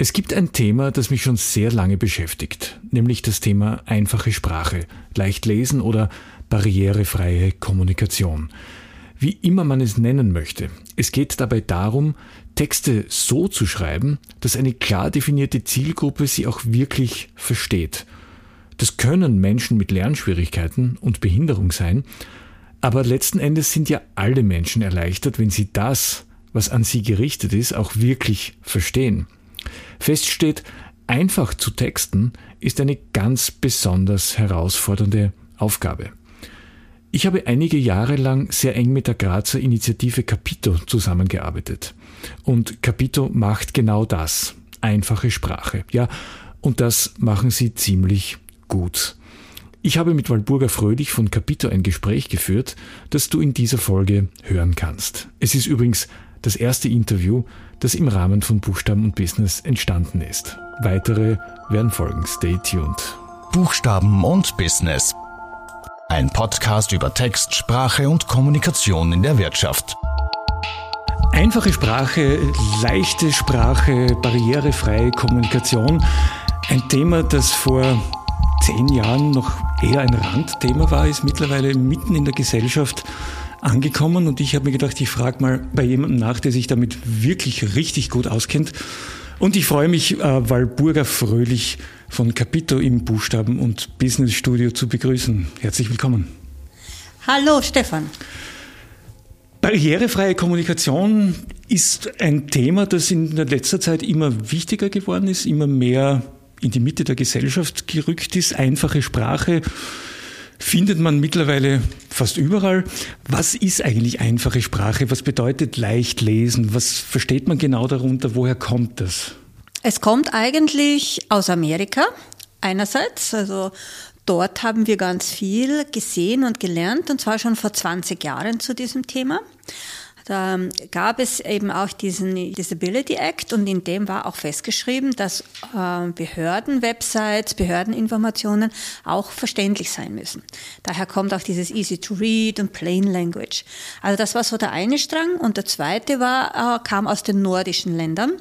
Es gibt ein Thema, das mich schon sehr lange beschäftigt, nämlich das Thema einfache Sprache, leicht lesen oder barrierefreie Kommunikation. Wie immer man es nennen möchte. Es geht dabei darum, Texte so zu schreiben, dass eine klar definierte Zielgruppe sie auch wirklich versteht. Das können Menschen mit Lernschwierigkeiten und Behinderung sein, aber letzten Endes sind ja alle Menschen erleichtert, wenn sie das, was an sie gerichtet ist, auch wirklich verstehen. Fest steht, einfach zu texten ist eine ganz besonders herausfordernde Aufgabe. Ich habe einige Jahre lang sehr eng mit der Grazer Initiative Capito zusammengearbeitet. Und Capito macht genau das. Einfache Sprache. Ja, und das machen sie ziemlich gut. Ich habe mit Walburga Fröhlich von Capito ein Gespräch geführt, das du in dieser Folge hören kannst. Es ist übrigens das erste Interview, das im Rahmen von Buchstaben und Business entstanden ist. Weitere werden folgen. Stay tuned. Buchstaben und Business. Ein Podcast über Text, Sprache und Kommunikation in der Wirtschaft. Einfache Sprache, leichte Sprache, barrierefreie Kommunikation. Ein Thema, das vor zehn Jahren noch eher ein Randthema war, ist mittlerweile mitten in der Gesellschaft angekommen und ich habe mir gedacht, ich frage mal bei jemandem nach, der sich damit wirklich richtig gut auskennt. Und ich freue mich, äh, Walburga Fröhlich von Capito im Buchstaben- und Business Studio zu begrüßen. Herzlich willkommen. Hallo, Stefan. Barrierefreie Kommunikation ist ein Thema, das in letzter Zeit immer wichtiger geworden ist, immer mehr in die Mitte der Gesellschaft gerückt ist. Einfache Sprache, findet man mittlerweile fast überall. Was ist eigentlich einfache Sprache? Was bedeutet leicht lesen? Was versteht man genau darunter? Woher kommt das? Es kommt eigentlich aus Amerika einerseits. Also dort haben wir ganz viel gesehen und gelernt und zwar schon vor 20 Jahren zu diesem Thema. Da gab es eben auch diesen Disability Act und in dem war auch festgeschrieben, dass äh, Behördenwebsites, Behördeninformationen auch verständlich sein müssen. Daher kommt auch dieses Easy to Read und Plain Language. Also das war so der eine Strang und der zweite war, äh, kam aus den nordischen Ländern.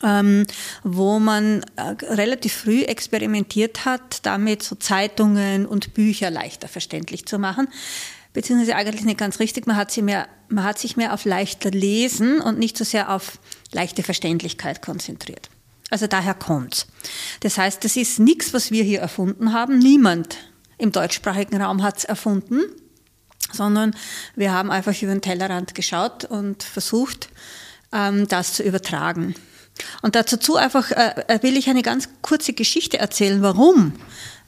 Ähm, wo man äh, relativ früh experimentiert hat, damit so Zeitungen und Bücher leichter verständlich zu machen beziehungsweise eigentlich nicht ganz richtig. Man hat, sie mehr, man hat sich mehr auf leichter Lesen und nicht so sehr auf leichte Verständlichkeit konzentriert. Also daher kommt's. Das heißt, das ist nichts, was wir hier erfunden haben. Niemand im deutschsprachigen Raum hat's erfunden, sondern wir haben einfach über den Tellerrand geschaut und versucht, ähm, das zu übertragen. Und dazu einfach äh, will ich eine ganz kurze Geschichte erzählen, warum.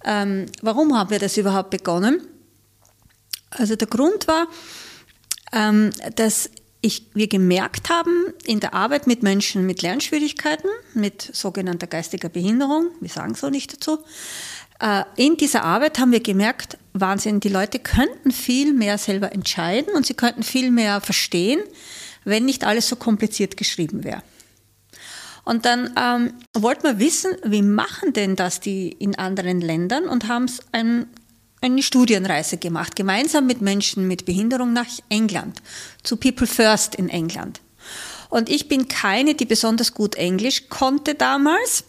Ähm, warum haben wir das überhaupt begonnen? Also der Grund war, ähm, dass ich, wir gemerkt haben in der Arbeit mit Menschen mit Lernschwierigkeiten, mit sogenannter geistiger Behinderung, wir sagen so nicht dazu, äh, in dieser Arbeit haben wir gemerkt, Wahnsinn, die Leute könnten viel mehr selber entscheiden und sie könnten viel mehr verstehen, wenn nicht alles so kompliziert geschrieben wäre. Und dann ähm, wollten wir wissen, wie machen denn das die in anderen Ländern und haben es ein eine Studienreise gemacht, gemeinsam mit Menschen mit Behinderung nach England, zu People First in England. Und ich bin keine, die besonders gut Englisch konnte damals.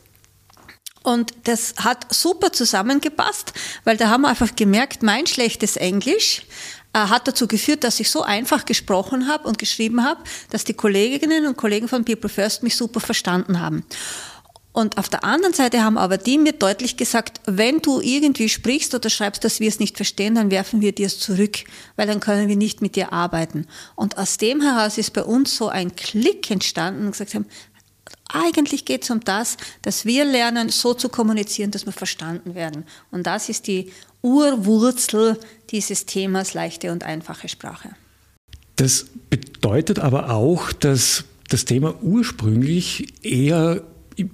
Und das hat super zusammengepasst, weil da haben wir einfach gemerkt, mein schlechtes Englisch äh, hat dazu geführt, dass ich so einfach gesprochen habe und geschrieben habe, dass die Kolleginnen und Kollegen von People First mich super verstanden haben. Und auf der anderen Seite haben aber die mir deutlich gesagt, wenn du irgendwie sprichst oder schreibst, dass wir es nicht verstehen, dann werfen wir dir es zurück, weil dann können wir nicht mit dir arbeiten. Und aus dem heraus ist bei uns so ein Klick entstanden und gesagt haben, eigentlich geht es um das, dass wir lernen, so zu kommunizieren, dass wir verstanden werden. Und das ist die Urwurzel dieses Themas leichte und einfache Sprache. Das bedeutet aber auch, dass das Thema ursprünglich eher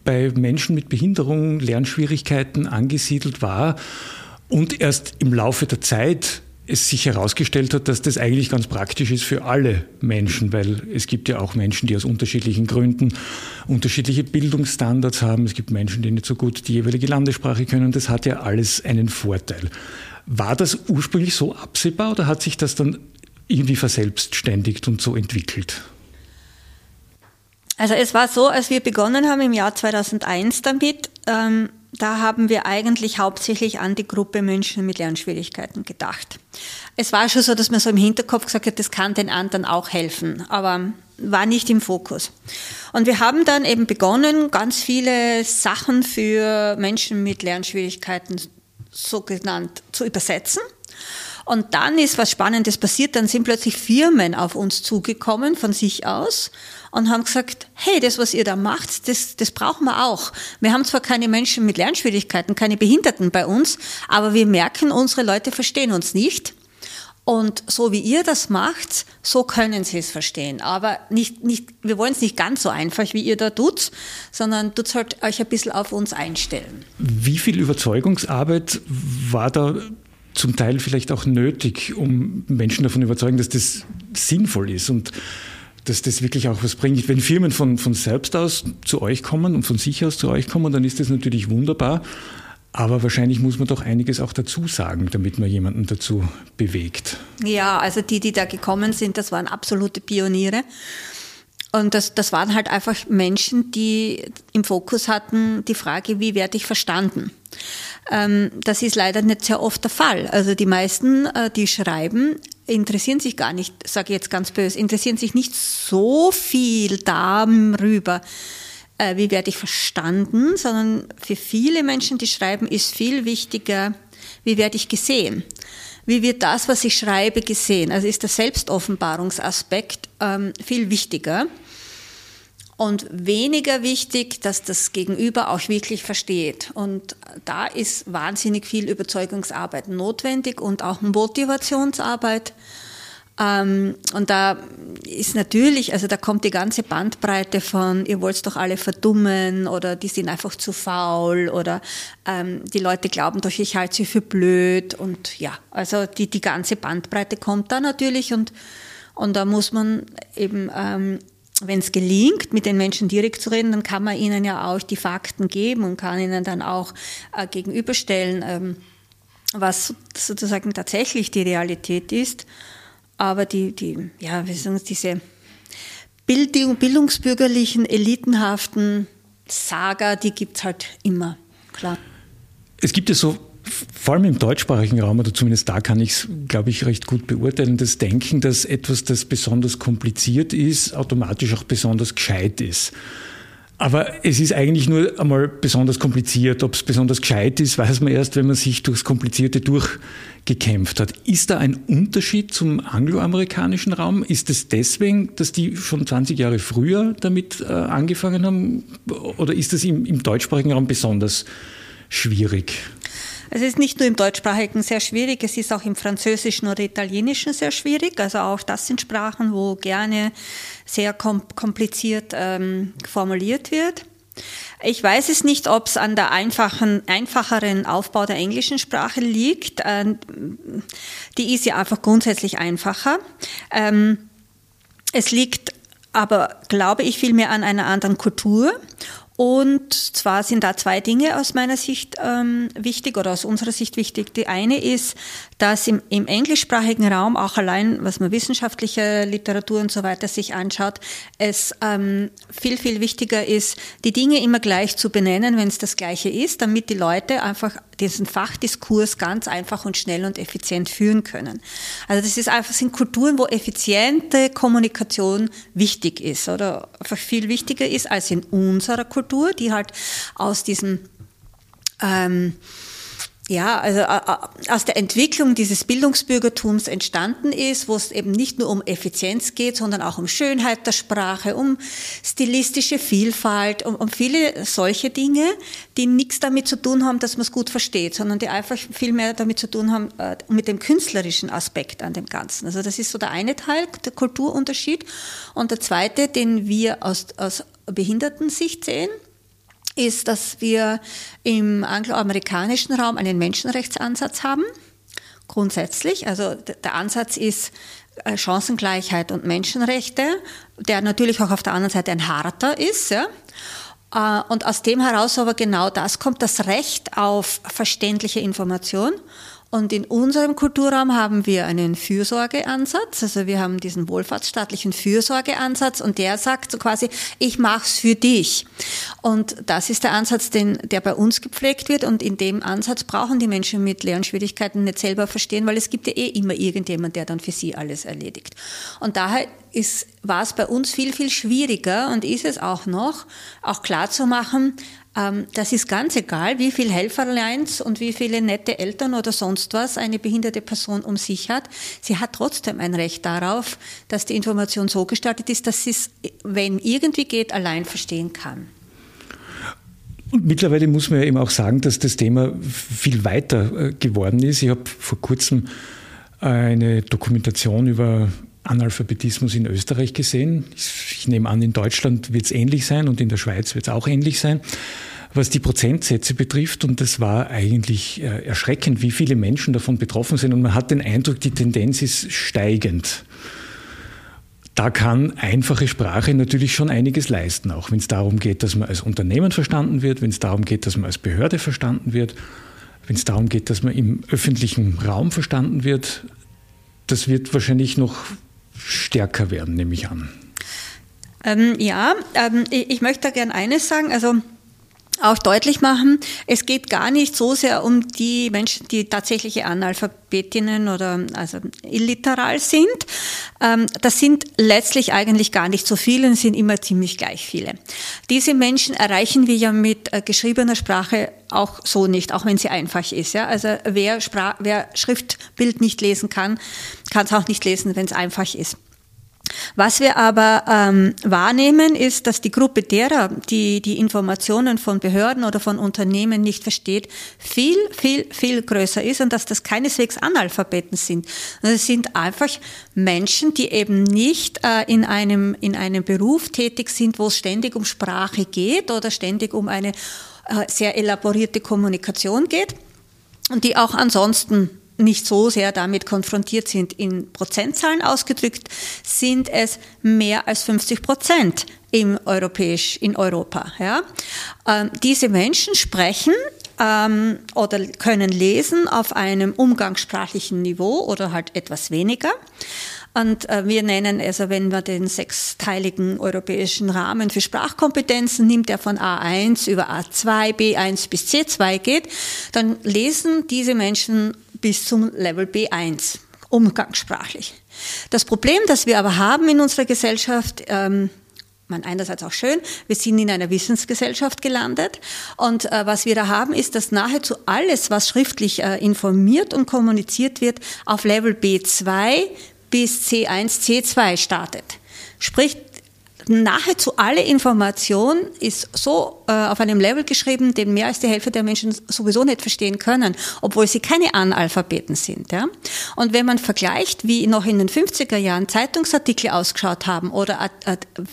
bei Menschen mit Behinderung, Lernschwierigkeiten angesiedelt war und erst im Laufe der Zeit es sich herausgestellt hat, dass das eigentlich ganz praktisch ist für alle Menschen, weil es gibt ja auch Menschen, die aus unterschiedlichen Gründen unterschiedliche Bildungsstandards haben. Es gibt Menschen, die nicht so gut die jeweilige Landessprache können. Das hat ja alles einen Vorteil. War das ursprünglich so absehbar oder hat sich das dann irgendwie verselbstständigt und so entwickelt? Also es war so, als wir begonnen haben im Jahr 2001 damit, ähm, da haben wir eigentlich hauptsächlich an die Gruppe Menschen mit Lernschwierigkeiten gedacht. Es war schon so, dass man so im Hinterkopf gesagt hat, das kann den anderen auch helfen, aber war nicht im Fokus. Und wir haben dann eben begonnen, ganz viele Sachen für Menschen mit Lernschwierigkeiten so genannt zu übersetzen. Und dann ist was Spannendes passiert, dann sind plötzlich Firmen auf uns zugekommen von sich aus und haben gesagt, hey, das, was ihr da macht, das, das brauchen wir auch. Wir haben zwar keine Menschen mit Lernschwierigkeiten, keine Behinderten bei uns, aber wir merken, unsere Leute verstehen uns nicht. Und so wie ihr das macht, so können sie es verstehen. Aber nicht, nicht, wir wollen es nicht ganz so einfach, wie ihr da tut, sondern tut halt euch ein bisschen auf uns einstellen. Wie viel Überzeugungsarbeit war da zum Teil vielleicht auch nötig, um Menschen davon überzeugen, dass das sinnvoll ist und dass das wirklich auch was bringt. Wenn Firmen von, von selbst aus zu euch kommen und von sich aus zu euch kommen, dann ist das natürlich wunderbar. Aber wahrscheinlich muss man doch einiges auch dazu sagen, damit man jemanden dazu bewegt. Ja, also die, die da gekommen sind, das waren absolute Pioniere. Und das, das waren halt einfach Menschen, die im Fokus hatten die Frage, wie werde ich verstanden? Ähm, das ist leider nicht sehr oft der Fall. Also die meisten, äh, die schreiben, interessieren sich gar nicht, sage ich jetzt ganz böse, interessieren sich nicht so viel darüber, äh, wie werde ich verstanden, sondern für viele Menschen, die schreiben, ist viel wichtiger, wie werde ich gesehen. Wie wird das, was ich schreibe, gesehen? Also ist der Selbstoffenbarungsaspekt ähm, viel wichtiger und weniger wichtig, dass das Gegenüber auch wirklich versteht. Und da ist wahnsinnig viel Überzeugungsarbeit notwendig und auch Motivationsarbeit. Ähm, und da ist natürlich, also da kommt die ganze Bandbreite von, ihr wollt doch alle verdummen oder die sind einfach zu faul oder ähm, die Leute glauben doch, ich halte sie für blöd und ja, also die, die ganze Bandbreite kommt da natürlich und, und da muss man eben ähm, wenn es gelingt, mit den Menschen direkt zu reden, dann kann man ihnen ja auch die Fakten geben und kann ihnen dann auch äh, gegenüberstellen, ähm, was sozusagen tatsächlich die Realität ist. Aber die, die ja, wie sagen diese Bildung, bildungsbürgerlichen, elitenhaften Saga, die gibt es halt immer, klar. Es gibt ja so vor allem im deutschsprachigen Raum, oder zumindest da kann ich es, glaube ich, recht gut beurteilen, das Denken, dass etwas, das besonders kompliziert ist, automatisch auch besonders gescheit ist. Aber es ist eigentlich nur einmal besonders kompliziert. Ob es besonders gescheit ist, weiß man erst, wenn man sich durchs Komplizierte durchgekämpft hat. Ist da ein Unterschied zum angloamerikanischen Raum? Ist es deswegen, dass die schon 20 Jahre früher damit äh, angefangen haben? Oder ist das im, im deutschsprachigen Raum besonders schwierig? Es ist nicht nur im Deutschsprachigen sehr schwierig, es ist auch im Französischen oder Italienischen sehr schwierig. Also auch das sind Sprachen, wo gerne sehr kompliziert ähm, formuliert wird. Ich weiß es nicht, ob es an der einfachen, einfacheren Aufbau der englischen Sprache liegt. Ähm, die ist ja einfach grundsätzlich einfacher. Ähm, es liegt aber, glaube ich, vielmehr an einer anderen Kultur und zwar sind da zwei Dinge aus meiner Sicht ähm, wichtig oder aus unserer Sicht wichtig. Die eine ist, dass im, im englischsprachigen Raum, auch allein was man wissenschaftliche Literatur und so weiter sich anschaut, es ähm, viel, viel wichtiger ist, die Dinge immer gleich zu benennen, wenn es das Gleiche ist, damit die Leute einfach diesen Fachdiskurs ganz einfach und schnell und effizient führen können. Also das ist einfach sind Kulturen, wo effiziente Kommunikation wichtig ist oder einfach viel wichtiger ist als in unserer Kultur, die halt aus diesem ähm, ja, also aus der Entwicklung dieses Bildungsbürgertums entstanden ist, wo es eben nicht nur um Effizienz geht, sondern auch um Schönheit der Sprache, um stilistische Vielfalt, um, um viele solche Dinge, die nichts damit zu tun haben, dass man es gut versteht, sondern die einfach viel mehr damit zu tun haben äh, mit dem künstlerischen Aspekt an dem Ganzen. Also das ist so der eine Teil, der Kulturunterschied. Und der zweite, den wir aus, aus Behindertensicht sehen, ist, dass wir im angloamerikanischen Raum einen Menschenrechtsansatz haben. Grundsätzlich. Also der Ansatz ist äh, Chancengleichheit und Menschenrechte, der natürlich auch auf der anderen Seite ein harter ist. Ja? Äh, und aus dem heraus aber genau das kommt, das Recht auf verständliche Information Und in unserem Kulturraum haben wir einen Fürsorgeansatz, also wir haben diesen wohlfahrtsstaatlichen Fürsorgeansatz und der sagt so quasi, ich mach's für dich. Und das ist der Ansatz, den, der bei uns gepflegt wird und in dem Ansatz brauchen die Menschen mit Lernschwierigkeiten nicht selber verstehen, weil es gibt ja eh immer irgendjemand, der dann für sie alles erledigt. Und daher ist, war es bei uns viel, viel schwieriger und ist es auch noch, auch klar zu machen, das ist ganz egal, wie viel Helferleins und wie viele nette Eltern oder sonst was eine behinderte Person um sich hat. Sie hat trotzdem ein Recht darauf, dass die Information so gestaltet ist, dass sie es, wenn irgendwie geht, allein verstehen kann. Und mittlerweile muss man ja eben auch sagen, dass das Thema viel weiter äh, geworden ist. Ich habe vor kurzem eine Dokumentation über Analphabetismus in Österreich gesehen. Ich nehme an, in Deutschland wird es ähnlich sein und in der Schweiz wird es auch ähnlich sein, was die Prozentsätze betrifft. Und das war eigentlich äh, erschreckend, wie viele Menschen davon betroffen sind. Und man hat den Eindruck, die Tendenz ist steigend. Da kann einfache Sprache natürlich schon einiges leisten, auch wenn es darum geht, dass man als Unternehmen verstanden wird, wenn es darum geht, dass man als Behörde verstanden wird, wenn es darum geht, dass man im öffentlichen Raum verstanden wird. Das wird wahrscheinlich noch stärker werden, nehme ich an. Ähm, ja, ähm, ich, ich möchte da gerne eines sagen. Also auch deutlich machen, es geht gar nicht so sehr um die Menschen, die tatsächliche Analphabetinnen oder also illiteral sind. Ähm, das sind letztlich eigentlich gar nicht so viele, sind immer ziemlich gleich viele. Diese Menschen erreichen wir ja mit äh, geschriebener Sprache auch so nicht, auch wenn sie einfach ist. Ja? Also wer, Sprach, wer Schriftbild nicht lesen kann, kann es auch nicht lesen, wenn es einfach ist. Was wir aber ähm, wahrnehmen, ist, dass die Gruppe derer, die die Informationen von Behörden oder von Unternehmen nicht versteht, viel, viel, viel größer ist und dass das keineswegs Analphabeten sind. Es sind einfach Menschen, die eben nicht äh, in, einem, in einem Beruf tätig sind, wo es ständig um Sprache geht oder ständig um eine sehr elaborierte Kommunikation geht und die auch ansonsten nicht so sehr damit konfrontiert sind. In Prozentzahlen ausgedrückt sind es mehr als 50 Prozent im europäisch, in Europa. Ja. Ähm, diese Menschen sprechen ähm, oder können lesen auf einem umgangssprachlichen Niveau oder halt etwas weniger. Und äh, wir nennen, also wenn man den sechsteiligen europäischen Rahmen für Sprachkompetenzen nimmt, der von A1 über A2, B1 bis C2 geht, dann lesen diese Menschen bis zum Level B1, umgangssprachlich. Das Problem, das wir aber haben in unserer Gesellschaft, ähm, man einerseits auch schön, wir sind in einer Wissensgesellschaft gelandet und äh, was wir da haben, ist, dass nahezu alles, was schriftlich äh, informiert und kommuniziert wird, auf Level B2 bis C1, C2 startet. Sprich, nahezu alle Information ist so äh, auf einem Level geschrieben, den mehr als die Hälfte der Menschen sowieso nicht verstehen können, obwohl sie keine Analphabeten sind. Ja? Und wenn man vergleicht, wie noch in den 50er Jahren Zeitungsartikel ausgeschaut haben oder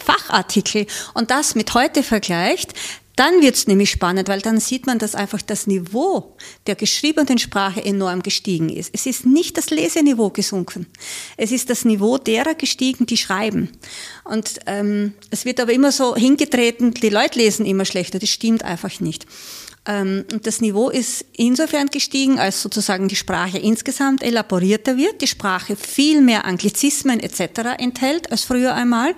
Fachartikel und das mit heute vergleicht, dann wird es nämlich spannend, weil dann sieht man, dass einfach das Niveau der geschriebenen Sprache enorm gestiegen ist. Es ist nicht das Leseniveau gesunken. Es ist das Niveau derer gestiegen, die schreiben. Und ähm, es wird aber immer so hingetreten, die Leute lesen immer schlechter. Das stimmt einfach nicht. Ähm, und das Niveau ist insofern gestiegen, als sozusagen die Sprache insgesamt elaborierter wird, die Sprache viel mehr Anglizismen etc. enthält als früher einmal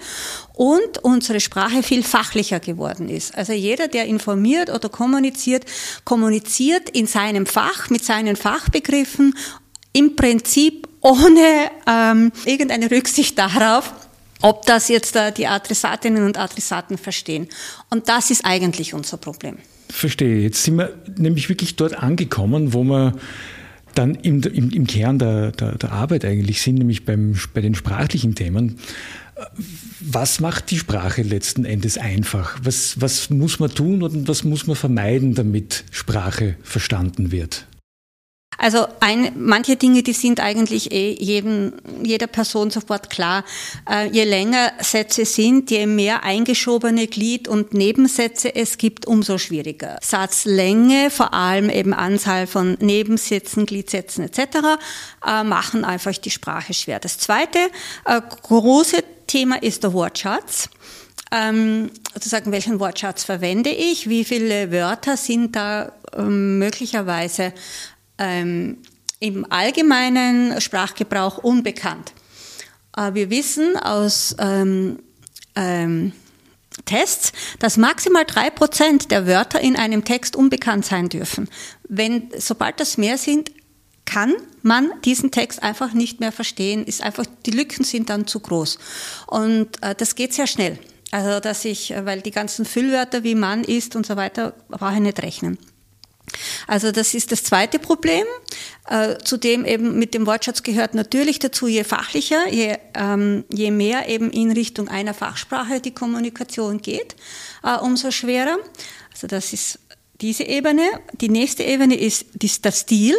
und unsere Sprache viel fachlicher geworden ist. Also jeder, der informiert oder kommuniziert, kommuniziert in seinem Fach mit seinen Fachbegriffen im Prinzip ohne ähm, irgendeine Rücksicht darauf, ob das jetzt äh, die Adressatinnen und Adressaten verstehen. Und das ist eigentlich unser Problem. Verstehe. Jetzt sind wir nämlich wirklich dort angekommen, wo wir dann im, im, im Kern der, der, der, Arbeit eigentlich sind, nämlich beim, bei den sprachlichen Themen. Was macht die Sprache letzten Endes einfach? Was, was muss man tun und was muss man vermeiden, damit Sprache verstanden wird? Also ein, manche Dinge, die sind eigentlich eh jedem, jeder Person sofort klar. Äh, je länger Sätze sind, je mehr eingeschobene Glied- und Nebensätze es gibt, umso schwieriger. Satzlänge, vor allem eben Anzahl von Nebensätzen, Gliedsätzen etc., äh, machen einfach die Sprache schwer. Das zweite äh, große Thema ist der Wortschatz. Ähm, sozusagen, welchen Wortschatz verwende ich? Wie viele Wörter sind da ähm, möglicherweise ähm, im allgemeinen Sprachgebrauch unbekannt. Äh, wir wissen aus ähm, ähm, Tests, dass maximal drei Prozent der Wörter in einem Text unbekannt sein dürfen. Wenn, sobald das mehr sind, kann man diesen Text einfach nicht mehr verstehen, ist einfach, die Lücken sind dann zu groß. Und äh, das geht sehr schnell. Also, dass ich, äh, weil die ganzen Füllwörter wie Mann ist und so weiter, brauche ich nicht rechnen. Also das ist das zweite Problem. Äh, zudem eben mit dem Wortschatz gehört natürlich dazu, je fachlicher, je, ähm, je mehr eben in Richtung einer Fachsprache die Kommunikation geht, äh, umso schwerer. Also das ist diese Ebene. Die nächste Ebene ist, ist der Stil.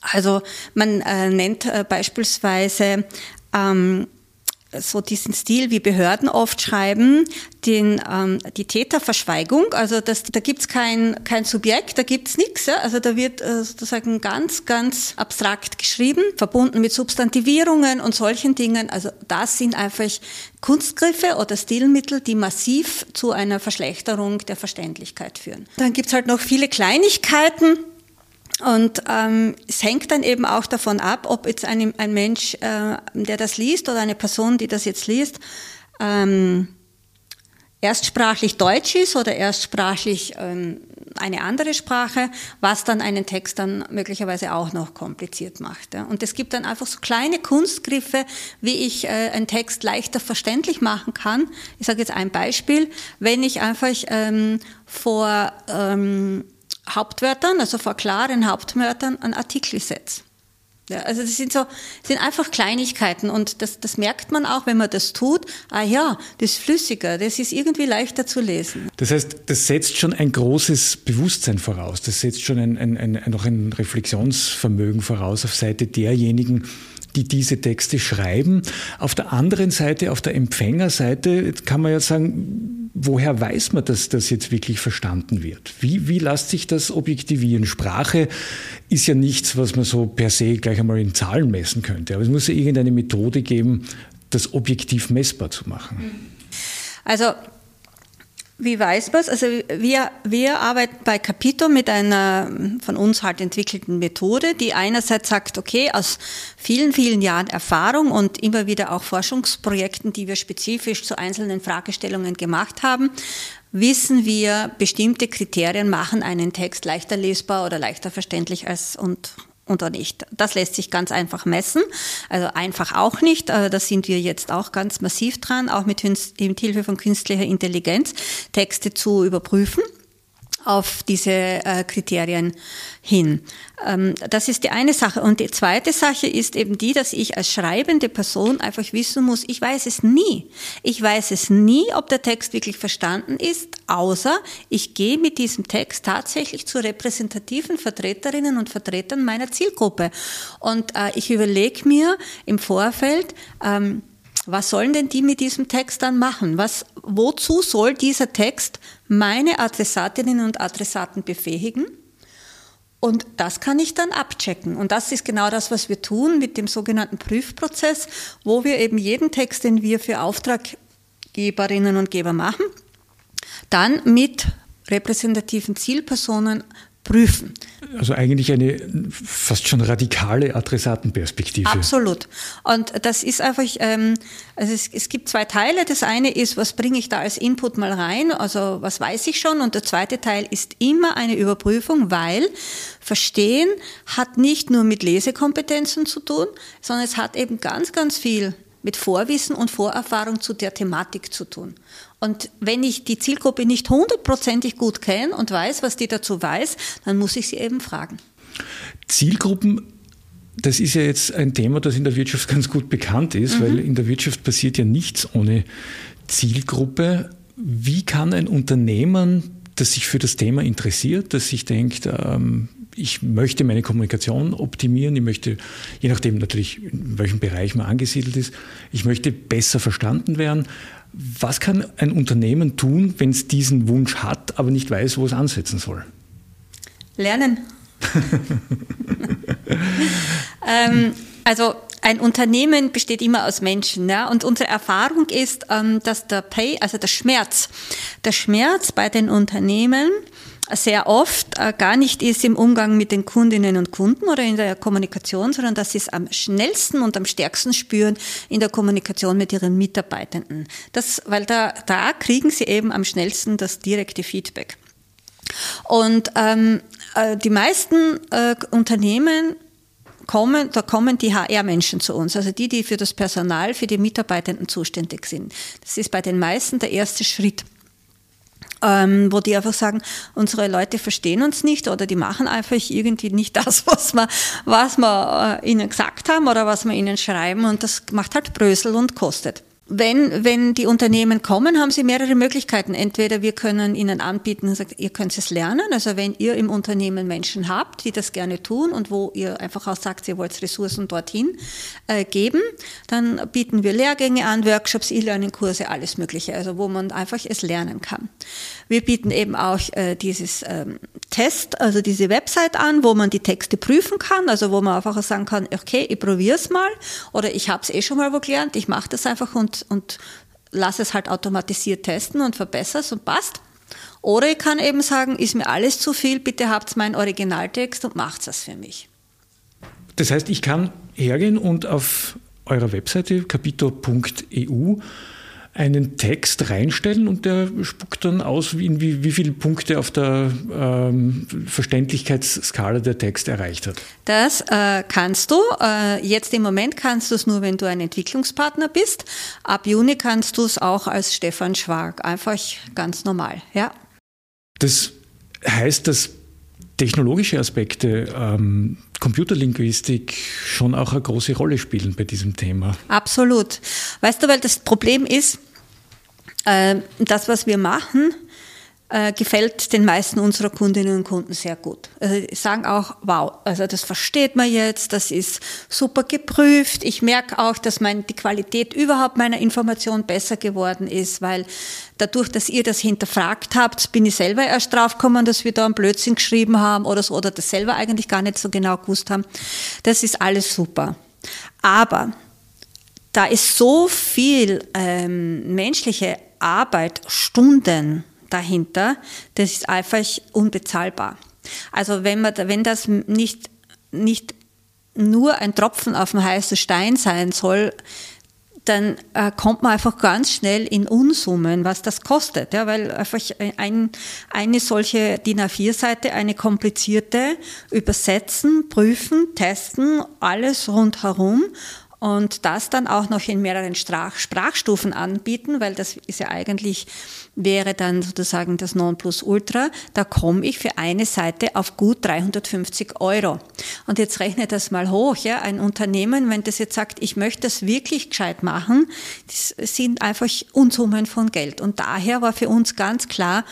Also man äh, nennt äh, beispielsweise ähm, so diesen Stil, wie Behörden oft schreiben, den, ähm, die Täterverschweigung. Also das, da gibt's kein, kein Subjekt, da gibt's nichts. Ja? Also da wird äh, sozusagen ganz, ganz abstrakt geschrieben, verbunden mit Substantivierungen und solchen Dingen. Also das sind einfach Kunstgriffe oder Stilmittel, die massiv zu einer Verschlechterung der Verständlichkeit führen. Dann gibt's halt noch viele Kleinigkeiten, und ähm, es hängt dann eben auch davon ab, ob jetzt ein, ein Mensch, äh, der das liest oder eine Person, die das jetzt liest, ähm, erstsprachlich Deutsch ist oder erstsprachlich ähm, eine andere Sprache, was dann einen Text dann möglicherweise auch noch kompliziert macht. Ja. Und es gibt dann einfach so kleine Kunstgriffe, wie ich äh, einen Text leichter verständlich machen kann. Ich sage jetzt ein Beispiel. Wenn ich einfach ähm, vor ähm, Hauptwörtern, also vor klaren Hauptwörtern, einen Artikel setze. Ja, also das sind so, sind einfach Kleinigkeiten und das, das merkt man auch, wenn man das tut. Ah ja, das ist flüssiger, das ist irgendwie leichter zu lesen. Das heißt, das setzt schon ein großes Bewusstsein voraus. Das setzt schon ein, ein, ein, noch ein Reflexionsvermögen voraus auf Seite derjenigen, die diese Texte schreiben. Auf der anderen Seite, auf der Empfängerseite, kann man ja sagen, woher weiß man, dass das jetzt wirklich verstanden wird? Wie, wie lässt sich das objektivieren? Sprache ist ja nichts, was man so per se gleich einmal in Zahlen messen könnte. Aber es muss ja irgendeine Methode geben, das objektiv messbar zu machen. Also wie weiß man es? Also wir, wir arbeiten bei Capito mit einer von uns halt entwickelten Methode, die einerseits sagt, okay, aus vielen, vielen Jahren Erfahrung und immer wieder auch Forschungsprojekten, die wir spezifisch zu einzelnen Fragestellungen gemacht haben, wissen wir, bestimmte Kriterien machen einen Text leichter lesbar oder leichter verständlich als und oder nicht. Das lässt sich ganz einfach messen. Also einfach auch nicht. Äh, da sind wir jetzt auch ganz massiv dran, auch mit, mit Hilfe von künstlicher Intelligenz Texte zu überprüfen auf diese äh, Kriterien hin. Ähm, das ist die eine Sache. Und die zweite Sache ist eben die, dass ich als schreibende Person einfach wissen muss, ich weiß es nie. Ich weiß es nie, ob der Text wirklich verstanden ist, außer ich gehe mit diesem Text tatsächlich zu repräsentativen Vertreterinnen und Vertretern meiner Zielgruppe. Und äh, ich überlege mir im Vorfeld, ähm, was sollen denn die mit diesem Text dann machen? Was, wozu soll dieser Text meine Adressatinnen und Adressaten befähigen? Und das kann ich dann abchecken. Und das ist genau das, was wir tun mit dem sogenannten Prüfprozess, wo wir eben jeden Text, den wir für Auftraggeberinnen und Geber machen, dann mit repräsentativen Zielpersonen prüfen. Also eigentlich eine fast schon radikale Adressatenperspektive. Absolut. Und das ist einfach, ähm, also es, es gibt zwei Teile. Das eine ist, was bringe ich da als Input mal rein? Also was weiß ich schon? Und der zweite Teil ist immer eine Überprüfung, weil Verstehen hat nicht nur mit Lesekompetenzen zu tun, sondern es hat eben ganz, ganz viel mit Vorwissen und Vorerfahrung zu der Thematik zu tun. Und wenn ich die Zielgruppe nicht hundertprozentig gut kenne und weiß, was die dazu weiß, dann muss ich sie eben fragen. Zielgruppen das ist ja jetzt ein Thema, das in der Wirtschaft ganz gut bekannt ist, mhm. weil in der Wirtschaft passiert ja nichts ohne Zielgruppe. Wie kann ein Unternehmen, das sich für das Thema interessiert, das sich denkt, ähm, ich möchte meine Kommunikation optimieren, ich möchte, je nachdem natürlich, in welchem Bereich man angesiedelt ist, ich möchte besser verstanden werden, was kann ein Unternehmen tun, wenn es diesen Wunsch hat, aber nicht weiß, wo es ansetzen soll? Lernen. ähm, also ein Unternehmen besteht immer aus Menschen, ja, und unsere Erfahrung ist, ähm, dass der Pay, also der Schmerz, der Schmerz bei den Unternehmen sehr oft äh, gar nicht ist im Umgang mit den Kundinnen und Kunden oder in der Kommunikation, sondern dass sie es am schnellsten und am stärksten spüren in der Kommunikation mit ihren Mitarbeitenden. Das, weil da, da kriegen sie eben am schnellsten das direkte Feedback. Und ähm, äh, die meisten äh, Unternehmen kommen, da kommen die HR-Menschen zu uns, also die, die für das Personal, für die Mitarbeitenden zuständig sind. Das ist bei den meisten der erste Schritt. Ähm, wo die einfach sagen, unsere Leute verstehen uns nicht oder die machen einfach irgendwie nicht das, was wir, was wir äh, ihnen gesagt haben oder was wir ihnen schreiben und das macht halt Brösel und kostet. Wenn, wenn die Unternehmen kommen, haben sie mehrere Möglichkeiten. Entweder wir können ihnen anbieten, ihr könnt es lernen. Also wenn ihr im Unternehmen Menschen habt, die das gerne tun und wo ihr einfach auch sagt, ihr wollt Ressourcen dorthin äh, geben, dann bieten wir Lehrgänge an, Workshops, E-Learning-Kurse, alles Mögliche. Also wo man einfach es lernen kann. Wir bieten eben auch äh, dieses ähm, Test, also diese Website an, wo man die Texte prüfen kann. Also wo man einfach sagen kann, okay, ich probiere es mal oder ich habe es eh schon mal wo gelernt, ich mache das einfach und und, lass es halt automatisiert testen und verbessere es und passt. Oder ich kann eben sagen, ist mir alles zu viel, bitte habt meinen Originaltext und macht es für mich. Das heißt, ich kann hergehen und auf eurer Webseite capito.eu einen Text reinstellen und der spuckt dann aus, wie, wie, wie viele Punkte auf der ähm, Verständlichkeitsskala der Text erreicht hat. Das äh, kannst du. Äh, jetzt im Moment kannst du es nur, wenn du ein Entwicklungspartner bist. Ab Juni kannst du es auch als Stefan Schwag. Einfach ganz normal, ja. Das heißt, dass technologische Aspekte, ähm, Computerlinguistik schon auch eine große Rolle spielen bei diesem Thema. Absolut. Weißt du, weil das Problem ist, äh, das, was wir machen, äh, gefällt den meisten unserer Kundinnen und Kunden sehr gut. Also sagen auch, wow, also das versteht man jetzt, das ist super geprüft. Ich merke auch, dass mein, die Qualität überhaupt meiner Information besser geworden ist, weil dadurch, dass ihr das hinterfragt habt, bin ich selber erst draufgekommen, dass wir da einen Blödsinn geschrieben haben oder so, oder das selber eigentlich gar nicht so genau gewusst haben. Das ist alles super. Aber da ist so viel ähm, menschliche Arbeit, Stunden dahinter, das ist einfach unbezahlbar. Also wenn man, wenn das nicht, nicht nur ein Tropfen auf dem heißen Stein sein soll, dann äh, kommt man einfach ganz schnell in Unsummen, was das kostet. Ja, weil einfach ein, eine solche DIN A4-Seite, eine komplizierte, übersetzen, prüfen, testen, alles rundherum und das dann auch noch in mehreren Sprach Sprachstufen anbieten, weil das ist ja eigentlich, wäre dann sozusagen das Nonplusultra. Da komme ich für eine Seite auf gut 350 Euro. Und jetzt rechne das mal hoch, ja. Ein Unternehmen, wenn das jetzt sagt, ich möchte das wirklich gescheit machen, das sind einfach Unsummen von Geld. Und daher war für uns ganz klar,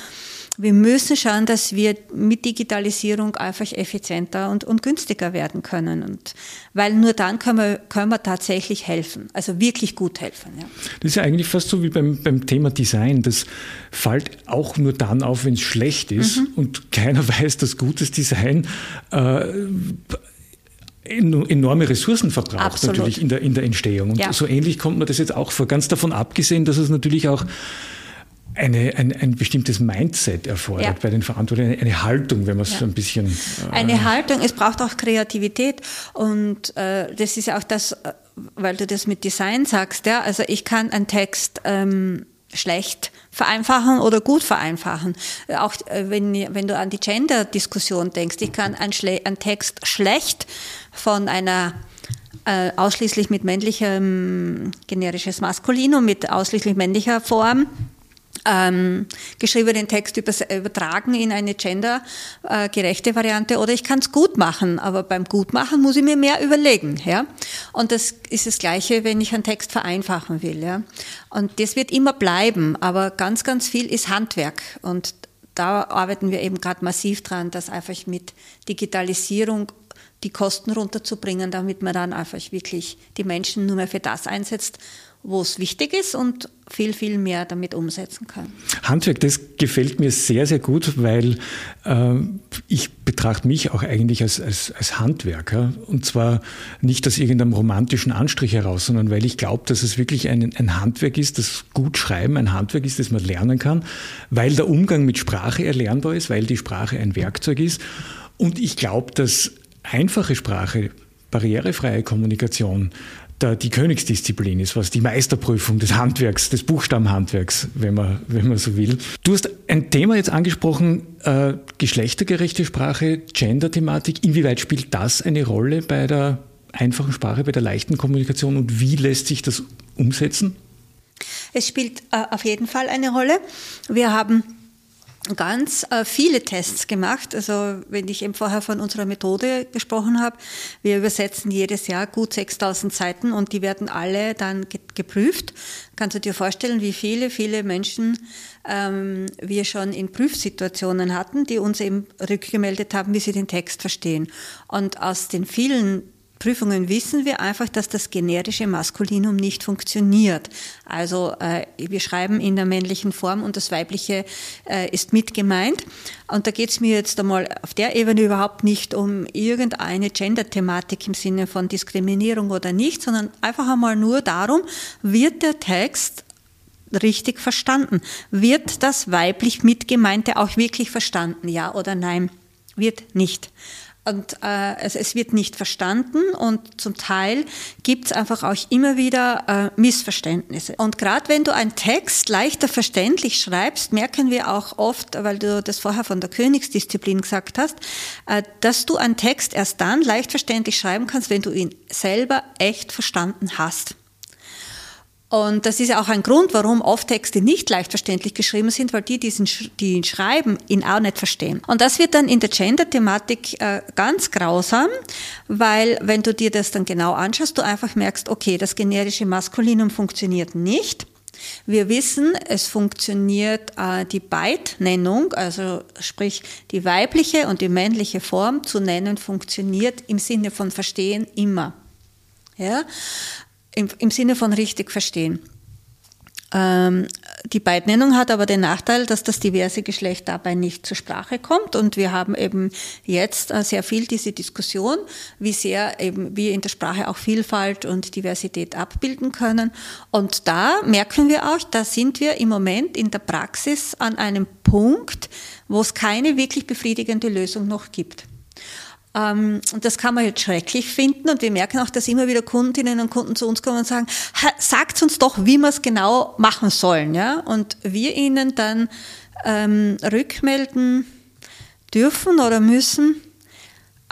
wir müssen schauen, dass wir mit Digitalisierung einfach effizienter und, und günstiger werden können. Und weil nur dann können wir, können wir tatsächlich helfen, also wirklich gut helfen. Ja. Das ist ja eigentlich fast so wie beim, beim Thema Design. Das fällt auch nur dann auf, wenn es schlecht ist mhm. und keiner weiß, dass gutes Design äh, enorme Ressourcen verbraucht Absolut. natürlich in der, in der Entstehung. Und ja. so ähnlich kommt man das jetzt auch vor. Ganz davon abgesehen, dass es natürlich auch eine, ein, ein bestimmtes Mindset erfordert ja. bei den Verantwortlichen, eine Haltung, wenn man es ja. so ein bisschen. Äh eine Haltung, es braucht auch Kreativität und äh, das ist ja auch das, äh, weil du das mit Design sagst, ja, also ich kann einen Text ähm, schlecht vereinfachen oder gut vereinfachen. Auch äh, wenn, wenn du an die Gender-Diskussion denkst, ich kann einen, einen Text schlecht von einer äh, ausschließlich mit männlichem generisches Maskulinum, mit ausschließlich männlicher Form ähm, geschriebenen Text übertragen in eine gendergerechte Variante oder ich kann es gut machen, aber beim Gutmachen muss ich mir mehr überlegen. Ja? Und das ist das Gleiche, wenn ich einen Text vereinfachen will. Ja? Und das wird immer bleiben, aber ganz, ganz viel ist Handwerk und da arbeiten wir eben gerade massiv dran, das einfach mit Digitalisierung die Kosten runterzubringen, damit man dann einfach wirklich die Menschen nur mehr für das einsetzt wo es wichtig ist und viel, viel mehr damit umsetzen kann. Handwerk, das gefällt mir sehr, sehr gut, weil äh, ich betrachte mich auch eigentlich als, als, als Handwerker und zwar nicht aus irgendeinem romantischen Anstrich heraus, sondern weil ich glaube, dass es wirklich ein, ein Handwerk ist, das gut schreiben ein Handwerk ist, das man lernen kann, weil der Umgang mit Sprache erlernbar ist, weil die Sprache ein Werkzeug ist und ich glaube, dass einfache Sprache, barrierefreie Kommunikation der, die Königsdisziplin ist, was die Meisterprüfung des Handwerks, des Buchstabenhandwerks, wenn man, wenn man so will. Du hast ein Thema jetzt angesprochen, äh, geschlechtergerechte Sprache, Gender-Thematik. Inwieweit spielt das eine Rolle bei der einfachen Sprache, bei der leichten Kommunikation und wie lässt sich das umsetzen? Es spielt äh, auf jeden Fall eine Rolle. Wir haben ganz äh, viele Tests gemacht. Also wenn ich eben vorher von unserer Methode gesprochen habe, wir übersetzen jedes Jahr gut 6000 Seiten und die werden alle dann geprüft. Kannst du dir vorstellen, wie viele, viele Menschen ähm, wir schon in Prüfsituationen hatten, die uns eben rückgemeldet haben, wie sie den Text verstehen. Und aus den vielen Prüfungen wissen wir einfach, dass das generische Maskulinum nicht funktioniert. Also äh, wir schreiben in der männlichen Form und das weibliche äh, ist mit gemeint. Und da geht es mir jetzt einmal auf der Ebene überhaupt nicht um irgendeine Gender-Thematik im Sinne von Diskriminierung oder nicht, sondern einfach einmal nur darum, wird der Text richtig verstanden? Wird das weiblich Mitgemeinte auch wirklich verstanden? Ja oder nein? Wird nicht. Und äh, es, es wird nicht verstanden und zum Teil gibt es einfach auch immer wieder äh, Missverständnisse. Und gerade wenn du einen Text leichter verständlich schreibst, merken wir auch oft, weil du das vorher von der Königsdisziplin gesagt hast, äh, dass du einen Text erst dann leicht verständlich schreiben kannst, wenn du ihn selber echt verstanden hast. Und das ist auch ein Grund, warum oft Texte nicht leicht verständlich geschrieben sind, weil die, diesen, die ihn schreiben, ihn auch nicht verstehen. Und das wird dann in der Gender-Thematik äh, ganz grausam, weil wenn du dir das dann genau anschaust, du einfach merkst, okay, das generische Maskulinum funktioniert nicht. Wir wissen, es funktioniert äh, die Beidnennung, also sprich die weibliche und die männliche Form zu nennen, funktioniert im Sinne von Verstehen immer. Ja? Im, im Sinne von richtig verstehen. Ähm, die Beidnennung hat aber den Nachteil, dass das diverse Geschlecht dabei nicht zur Sprache kommt. Und wir haben eben jetzt äh, sehr viel diese Diskussion, wie sehr eben wir in der Sprache auch Vielfalt und Diversität abbilden können. Und da merken wir auch, da sind wir im Moment in der Praxis an einem Punkt, wo es keine wirklich befriedigende Lösung noch gibt. Ähm, und das kann man jetzt schrecklich finden. Und wir merken auch, dass immer wieder Kundinnen und Kunden zu uns kommen und sagen, sagt uns doch, wie wir es genau machen sollen. Ja? Und wir ihnen dann ähm, rückmelden dürfen oder müssen,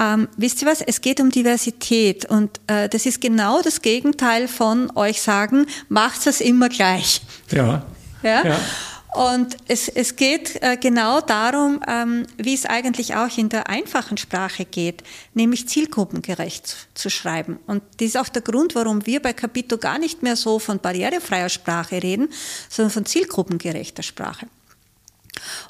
ähm, wisst ihr was, es geht um Diversität und äh, das ist genau das Gegenteil von euch sagen, macht es immer gleich. Ja. ja? ja. Und es, es geht äh, genau darum, ähm, wie es eigentlich auch in der einfachen Sprache geht, nämlich zielgruppengerecht zu schreiben. Und das ist auch der Grund, warum wir bei Capito gar nicht mehr so von barrierefreier Sprache reden, sondern von zielgruppengerechter Sprache.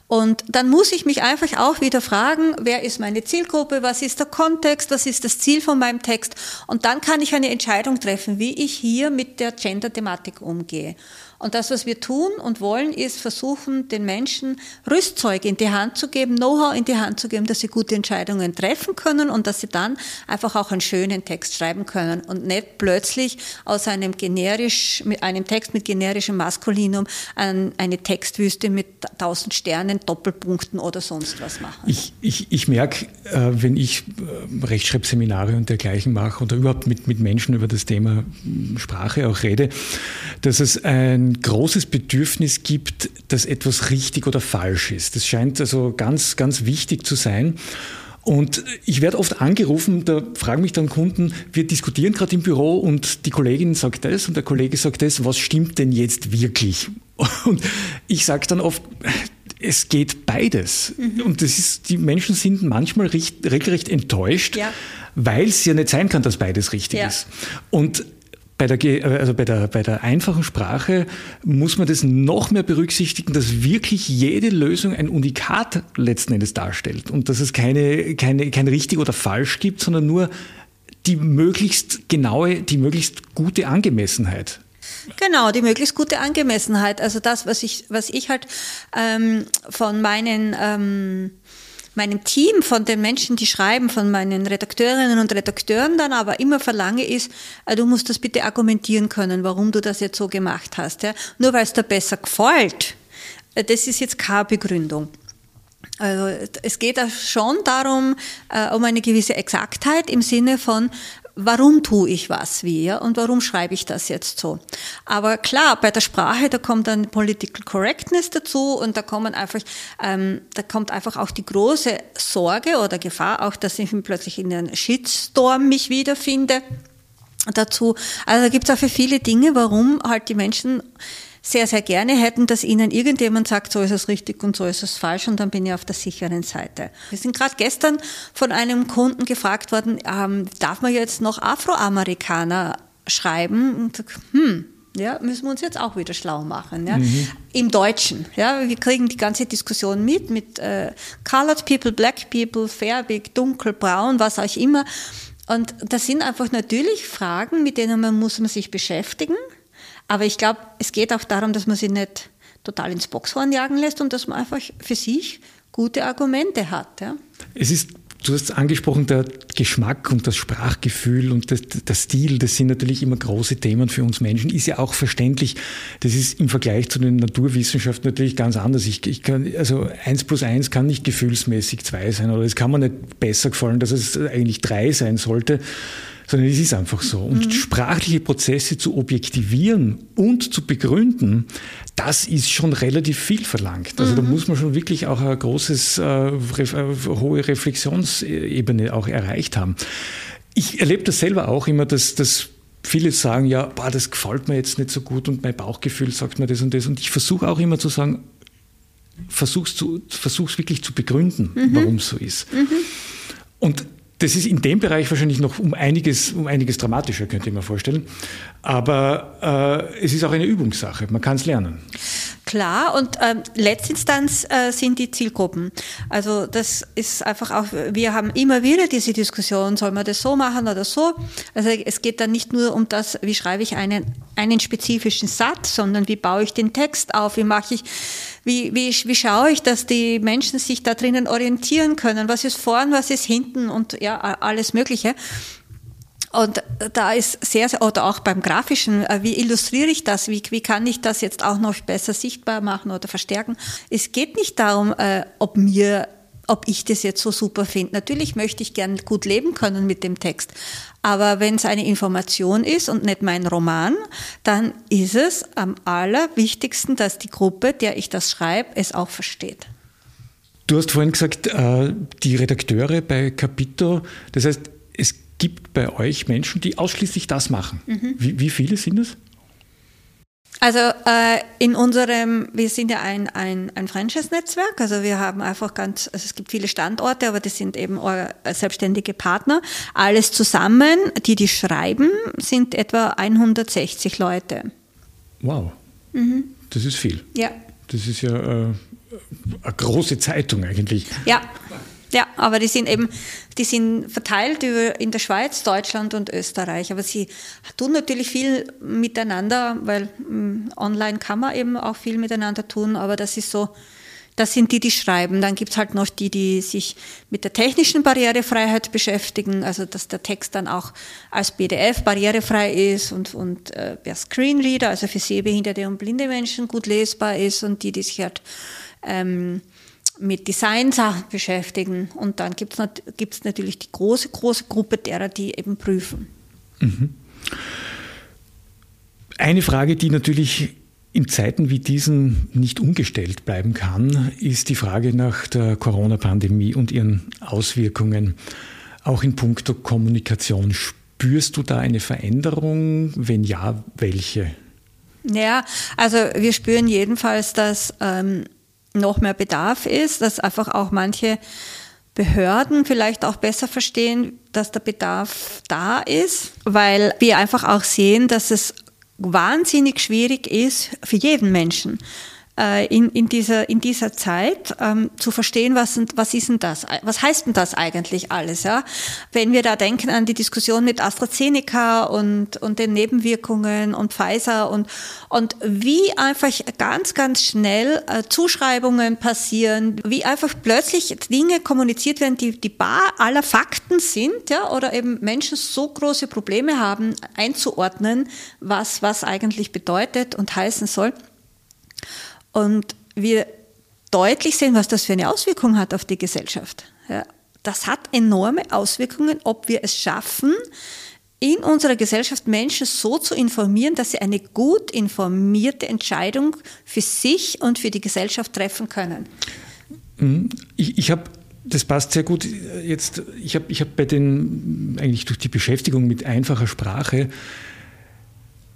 Und dann muss ich mich einfach auch wieder fragen, wer ist meine Zielgruppe, was ist der Kontext, was ist das Ziel von meinem Text. Und dann kann ich eine Entscheidung treffen, wie ich hier mit der Gender-Thematik umgehe. Und das, was wir tun und wollen, ist versuchen, den Menschen Rüstzeug in die Hand zu geben, Know-how in die Hand zu geben, dass sie gute Entscheidungen treffen können und dass sie dann einfach auch einen schönen Text schreiben können und nicht plötzlich aus einem generisch, einem Text mit generischem Maskulinum eine Textwüste mit tausend Sternen, Doppelpunkten oder sonst was machen. Ich, ich, ich merke, äh, wenn ich äh, Rechtschreibseminare und dergleichen mache oder überhaupt mit, mit Menschen über das Thema Sprache auch rede, dass es ein großes Bedürfnis gibt, dass etwas richtig oder falsch ist. Das scheint also ganz, ganz wichtig zu sein. Und ich werde oft angerufen, da fragen mich dann Kunden, wir diskutieren gerade im Büro und die Kollegin sagt das und der Kollege sagt das, was stimmt denn jetzt wirklich? Und ich sage dann oft, es geht beides. Mhm. Und das ist, die Menschen sind manchmal regelrecht enttäuscht, ja. weil es ja nicht sein kann, dass beides richtig ja. ist. Und bei der, also bei, der, bei der einfachen Sprache muss man das noch mehr berücksichtigen, dass wirklich jede Lösung ein Unikat letzten Endes darstellt und dass es keine, keine, kein richtig oder falsch gibt, sondern nur die möglichst genaue, die möglichst gute Angemessenheit. Genau, die möglichst gute Angemessenheit. Also das, was ich, was ich halt ähm, von meinen ähm, meinem Team, von den Menschen, die schreiben, von meinen Redakteurinnen und Redakteuren dann aber immer verlange, ist, äh, du musst das bitte argumentieren können, warum du das jetzt so gemacht hast. Nur weil es dir besser gefällt, äh, das ist jetzt keine Begründung. Also es geht schon darum, äh, um eine gewisse Exaktheit im Sinne von, warum tue ich was wie ja, und warum schreibe ich das jetzt so. Aber klar, bei der Sprache, da kommt dann Political Correctness dazu und da kommen einfach, ähm, da kommt einfach auch die große Sorge oder Gefahr, auch dass ich plötzlich in einem Shitstorm mich wiederfinde dazu. Also da gibt es auch für viele Dinge, warum halt die Menschen sehr, sehr gerne hätten, dass ihnen irgendjemand sagt, so ist es richtig und so ist es falsch und dann bin ich auf der sicheren Seite. Wir sind gerade gestern von einem Kunden gefragt worden, ähm, darf man jetzt noch Afroamerikaner schreiben? Und, hm, ja, müssen wir uns jetzt auch wieder schlau machen. Ja? Mhm. Im Deutschen. Ja? Wir kriegen die ganze Diskussion mit, mit äh, Colored People, Black People, färbig, dunkel, braun, was auch immer. Und das sind einfach natürlich Fragen, mit denen man muss man sich beschäftigen. Aber ich glaube, es geht auch darum, dass man sie nicht total ins Boxhorn jagen lässt und dass man einfach für sich gute Argumente hat. Ja. Es ist Du hast angesprochen, der Geschmack und das Sprachgefühl und das, der Stil, das sind natürlich immer große Themen für uns Menschen. Ist ja auch verständlich. Das ist im Vergleich zu den Naturwissenschaften natürlich ganz anders. Ich, ich kann, also eins plus eins kann nicht gefühlsmäßig zwei sein oder es kann mir nicht besser gefallen, dass es eigentlich drei sein sollte sondern es ist einfach so. Und mhm. sprachliche Prozesse zu objektivieren und zu begründen, das ist schon relativ viel verlangt. Also mhm. da muss man schon wirklich auch ein großes, äh, ref, äh, hohe Reflexionsebene auch erreicht haben. Ich erlebe das selber auch immer, dass, dass viele sagen, ja, boah, das gefällt mir jetzt nicht so gut und mein Bauchgefühl sagt mir das und das. Und ich versuche auch immer zu sagen, versuch's, zu, versuch's wirklich zu begründen, mhm. warum es so ist. Mhm. Und das ist in dem Bereich wahrscheinlich noch um einiges, um einiges dramatischer, könnte ich mir vorstellen. Aber äh, es ist auch eine Übungssache. Man kann es lernen. Klar, und ähm, Letztinstanz äh, sind die Zielgruppen. Also das ist einfach auch, wir haben immer wieder diese Diskussion, soll man das so machen oder so. Also es geht dann nicht nur um das, wie schreibe ich einen, einen spezifischen Satz, sondern wie baue ich den Text auf, wie mache ich, wie, wie, wie schaue ich, dass die Menschen sich da drinnen orientieren können, was ist vorn, was ist hinten und ja, alles Mögliche. Und da ist sehr, oder auch beim Grafischen, äh, wie illustriere ich das? Wie, wie kann ich das jetzt auch noch besser sichtbar machen oder verstärken? Es geht nicht darum, äh, ob mir ob ich das jetzt so super finde. Natürlich möchte ich gern gut leben können mit dem Text. Aber wenn es eine Information ist und nicht mein Roman, dann ist es am allerwichtigsten, dass die Gruppe, der ich das schreibe, es auch versteht. Du hast vorhin gesagt, äh, die Redakteure bei Capito, das heißt, es gibt bei euch Menschen, die ausschließlich das machen. Mhm. Wie, wie, viele sind es? Also äh, in unserem, wir sind ja ein, ein, ein Franchise-Netzwerk, also wir haben einfach ganz, also es gibt viele Standorte, aber das sind eben selbstständige Partner. Alles zusammen, die die schreiben, sind etwa 160 Leute. Wow, mhm. das ist viel. Ja. Das ist ja äh, eine große Zeitung eigentlich. Ja. Ja, aber die sind eben, die sind verteilt über in der Schweiz, Deutschland und Österreich. Aber sie tun natürlich viel miteinander, weil mh, mm, online kann man eben auch viel miteinander tun, aber das ist so, das sind die, die schreiben. Dann gibt's halt noch die, die sich mit der technischen Barrierefreiheit beschäftigen, also dass der Text dann auch als PDF barrierefrei ist und, und äh, per Screenreader, also für sehbehinderte und blinde Menschen gut lesbar ist und die, die sich halt ähm, mit Designsachen beschäftigen. Und dann gibt es natürlich die große, große Gruppe derer, die eben prüfen. Mhm. Eine Frage, die natürlich in Zeiten wie diesen nicht umgestellt bleiben kann, ist die Frage nach der Corona-Pandemie und ihren Auswirkungen, auch in puncto Kommunikation. Spürst du da eine Veränderung? Wenn ja, welche? Ja, also wir spüren jedenfalls, dass ähm, noch mehr Bedarf ist, dass einfach auch manche Behörden vielleicht auch besser verstehen, dass der Bedarf da ist, weil wir einfach auch sehen, dass es wahnsinnig schwierig ist für jeden Menschen, äh, in, in, dieser, in dieser Zeit ähm, zu verstehen, was, was ist denn das? Was heißt denn das eigentlich alles? Ja? Wenn wir da denken an die Diskussion mit AstraZeneca und, und den Nebenwirkungen und Pfizer und, und wie einfach ganz, ganz schnell äh, Zuschreibungen passieren, wie einfach plötzlich Dinge kommuniziert werden, die die Bar aller Fakten sind, ja, oder eben Menschen so große Probleme haben, einzuordnen, was, was eigentlich bedeutet und heißen soll. Und wir deutlich sehen, was das für eine Auswirkung hat auf die Gesellschaft. Ja, das hat enorme Auswirkungen, ob wir es schaffen, in unserer Gesellschaft Menschen so zu informieren, dass sie eine gut informierte Entscheidung für sich und für die Gesellschaft treffen können. Mhm. Ich, ich habe das passt sehr gut. Jetzt, ich habe ich hab bei den, eigentlich durch die Beschäftigung mit einfacher Sprache,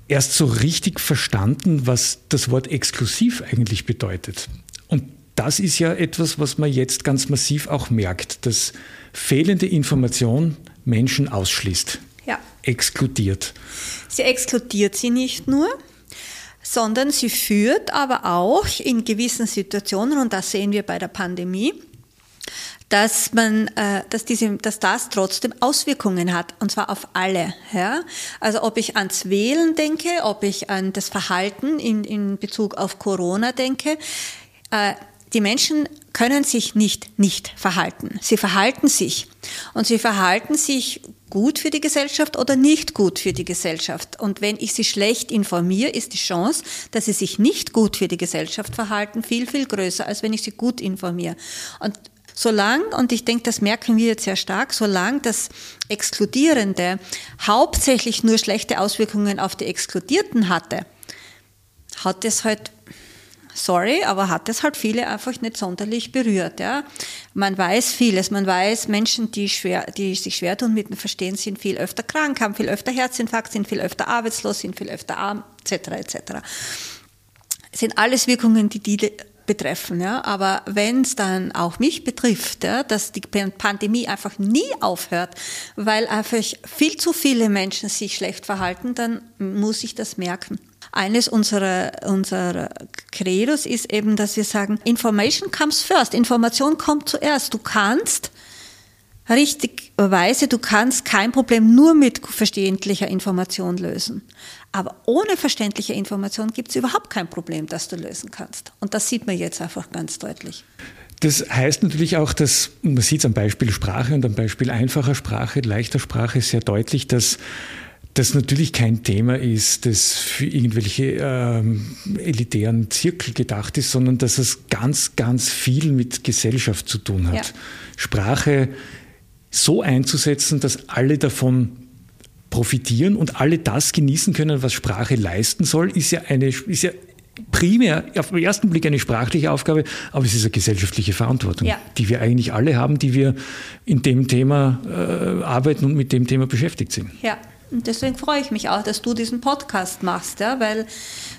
erst so richtig verstanden, was das Wort exklusiv eigentlich bedeutet. Und das ist ja etwas, was man jetzt ganz massiv auch merkt, dass fehlende Information Menschen ausschließt, ja. exkludiert. Sie exkludiert sie nicht nur, sondern sie führt aber auch in gewissen Situationen, und das sehen wir bei der Pandemie, dass man, äh, dass diese, dass das trotzdem Auswirkungen hat und zwar auf alle. Ja? Also ob ich ans Wählen denke, ob ich an das Verhalten in, in Bezug auf Corona denke, äh, die Menschen können sich nicht nicht verhalten. Sie verhalten sich und sie verhalten sich gut für die Gesellschaft oder nicht gut für die Gesellschaft. Und wenn ich sie schlecht informiere, ist die Chance, dass sie sich nicht gut für die Gesellschaft verhalten, viel, viel größer, als wenn ich sie gut informiere. Und Solange, und ich denke, das merken wir jetzt sehr stark, solange das Exkludierende hauptsächlich nur schlechte Auswirkungen auf die Exkludierten hatte, hat es halt, sorry, aber hat es halt viele einfach nicht sonderlich berührt. Ja? Man weiß vieles, man weiß, Menschen, die, schwer, die sich schwer tun mit dem Verstehen, sind viel öfter krank, haben viel öfter Herzinfarkt, sind viel öfter arbeitslos, sind viel öfter arm, etc. etc. Es sind alles Wirkungen, die die betreffen. Ja? Aber wenn es dann auch mich betrifft, ja, dass die Pandemie einfach nie aufhört, weil einfach viel zu viele Menschen sich schlecht verhalten, dann muss ich das merken. Eines unserer, unserer Credos ist eben, dass wir sagen, Information comes first. Information kommt zuerst. Du kannst richtigweise, du kannst kein Problem nur mit verständlicher Information lösen. Aber ohne verständliche Information gibt es überhaupt kein Problem, das du lösen kannst. Und das sieht man jetzt einfach ganz deutlich. Das heißt natürlich auch, dass, man sieht es am Beispiel Sprache und am Beispiel einfacher Sprache, leichter Sprache sehr deutlich, dass das natürlich kein Thema ist, das für irgendwelche ähm, elitären Zirkel gedacht ist, sondern dass es ganz, ganz viel mit Gesellschaft zu tun hat. Ja. Sprache so einzusetzen, dass alle davon profitieren und alle das genießen können, was Sprache leisten soll, ist ja eine, ist ja primär auf den ersten Blick eine sprachliche Aufgabe, aber es ist eine gesellschaftliche Verantwortung, ja. die wir eigentlich alle haben, die wir in dem Thema äh, arbeiten und mit dem Thema beschäftigt sind. Ja. Und deswegen freue ich mich auch, dass du diesen Podcast machst, ja, weil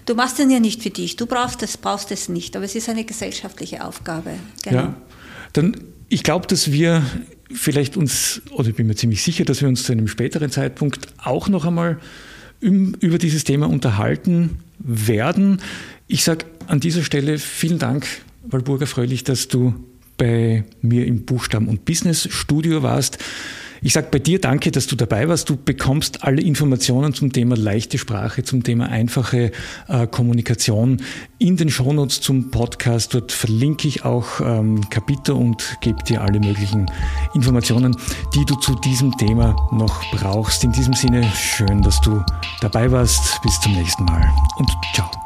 du machst den ja nicht für dich. Du brauchst es, brauchst es nicht, aber es ist eine gesellschaftliche Aufgabe. Genau. Ja, dann ich glaube, dass wir vielleicht uns, oder ich bin mir ziemlich sicher, dass wir uns zu einem späteren Zeitpunkt auch noch einmal über dieses Thema unterhalten werden. Ich sage an dieser Stelle vielen Dank, Walburga Fröhlich, dass du bei mir im Buchstaben- und Business Studio warst. Ich sage bei dir danke, dass du dabei warst. Du bekommst alle Informationen zum Thema leichte Sprache, zum Thema einfache äh, Kommunikation in den Shownotes zum Podcast. Dort verlinke ich auch ähm, Kapitel und gebe dir alle möglichen Informationen, die du zu diesem Thema noch brauchst. In diesem Sinne, schön, dass du dabei warst. Bis zum nächsten Mal und ciao.